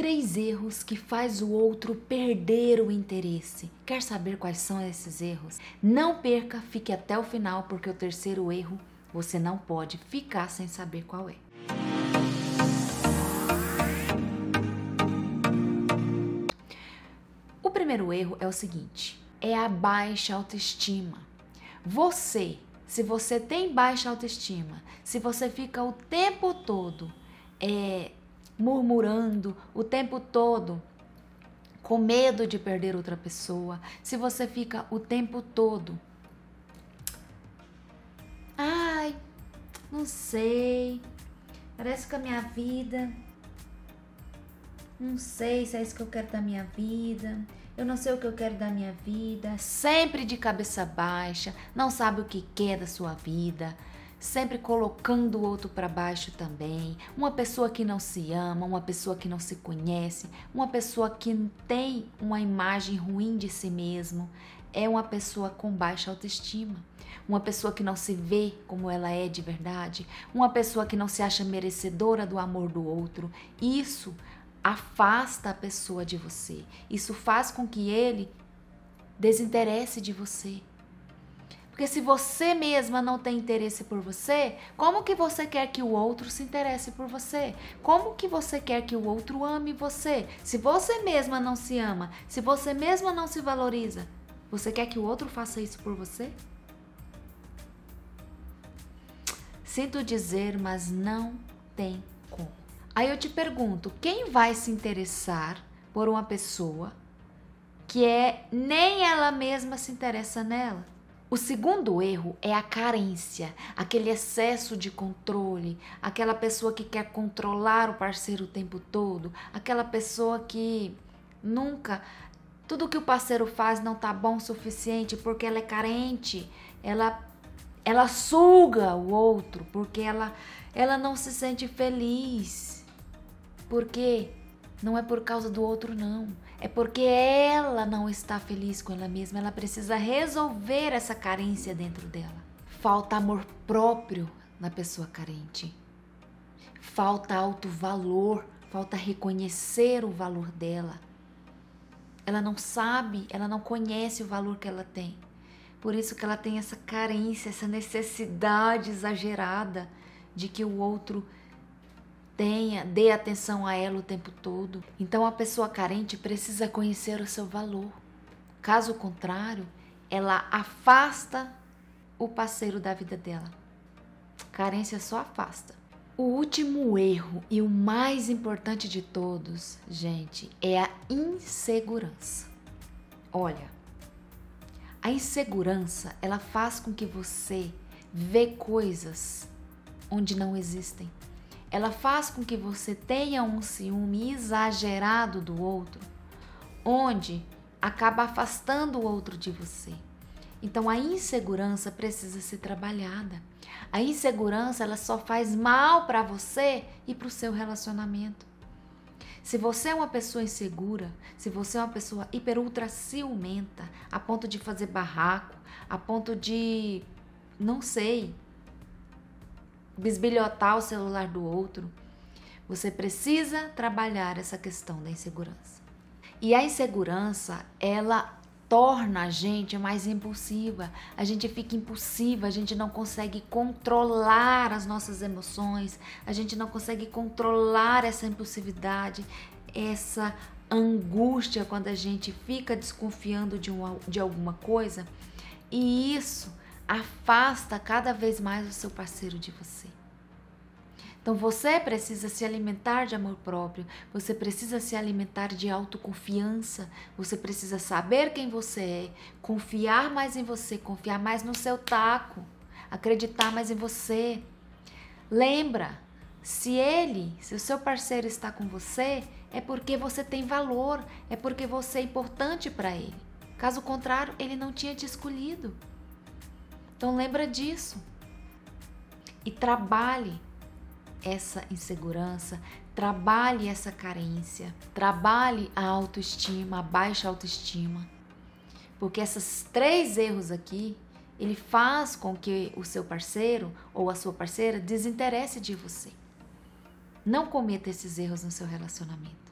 três erros que faz o outro perder o interesse. Quer saber quais são esses erros? Não perca, fique até o final, porque o terceiro erro você não pode ficar sem saber qual é. O primeiro erro é o seguinte: é a baixa autoestima. Você, se você tem baixa autoestima, se você fica o tempo todo é, murmurando o tempo todo, com medo de perder outra pessoa, se você fica o tempo todo, ai, não sei, parece que a minha vida, não sei se é isso que eu quero da minha vida, eu não sei o que eu quero da minha vida, sempre de cabeça baixa, não sabe o que quer da sua vida, sempre colocando o outro para baixo também, uma pessoa que não se ama, uma pessoa que não se conhece, uma pessoa que tem uma imagem ruim de si mesmo, é uma pessoa com baixa autoestima, uma pessoa que não se vê como ela é de verdade, uma pessoa que não se acha merecedora do amor do outro. Isso afasta a pessoa de você. Isso faz com que ele desinteresse de você. Porque se você mesma não tem interesse por você, como que você quer que o outro se interesse por você? Como que você quer que o outro ame você? Se você mesma não se ama, se você mesma não se valoriza, você quer que o outro faça isso por você? Sinto dizer, mas não tem como. Aí eu te pergunto, quem vai se interessar por uma pessoa que é nem ela mesma se interessa nela? O segundo erro é a carência, aquele excesso de controle, aquela pessoa que quer controlar o parceiro o tempo todo, aquela pessoa que nunca tudo que o parceiro faz não tá bom o suficiente porque ela é carente, ela ela suga o outro porque ela ela não se sente feliz. Porque não é por causa do outro não, é porque ela não está feliz com ela mesma, ela precisa resolver essa carência dentro dela. Falta amor próprio na pessoa carente. Falta alto valor, falta reconhecer o valor dela. Ela não sabe, ela não conhece o valor que ela tem. Por isso que ela tem essa carência, essa necessidade exagerada de que o outro tenha, dê atenção a ela o tempo todo. Então a pessoa carente precisa conhecer o seu valor. Caso contrário, ela afasta o parceiro da vida dela. Carência só afasta. O último erro e o mais importante de todos, gente, é a insegurança. Olha, a insegurança, ela faz com que você vê coisas onde não existem ela faz com que você tenha um ciúme exagerado do outro, onde acaba afastando o outro de você. Então a insegurança precisa ser trabalhada. A insegurança ela só faz mal para você e para o seu relacionamento. Se você é uma pessoa insegura, se você é uma pessoa hiper ultra ciumenta, a ponto de fazer barraco, a ponto de não sei, bisbilhotar o celular do outro. Você precisa trabalhar essa questão da insegurança. E a insegurança, ela torna a gente mais impulsiva. A gente fica impulsiva, a gente não consegue controlar as nossas emoções, a gente não consegue controlar essa impulsividade, essa angústia quando a gente fica desconfiando de, uma, de alguma coisa. E isso afasta cada vez mais o seu parceiro de você. Então você precisa se alimentar de amor próprio, você precisa se alimentar de autoconfiança, você precisa saber quem você é, confiar mais em você, confiar mais no seu taco, acreditar mais em você. Lembra, se ele, se o seu parceiro está com você, é porque você tem valor, é porque você é importante para ele. Caso contrário, ele não tinha te escolhido. Então lembra disso. E trabalhe essa insegurança, trabalhe essa carência, trabalhe a autoestima, a baixa autoestima. Porque esses três erros aqui, ele faz com que o seu parceiro ou a sua parceira desinteresse de você. Não cometa esses erros no seu relacionamento.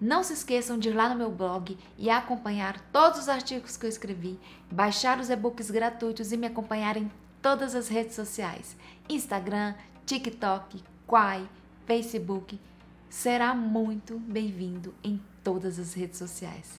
Não se esqueçam de ir lá no meu blog e acompanhar todos os artigos que eu escrevi, baixar os e-books gratuitos e me acompanhar em todas as redes sociais: Instagram, TikTok, Quai, Facebook. Será muito bem-vindo em todas as redes sociais.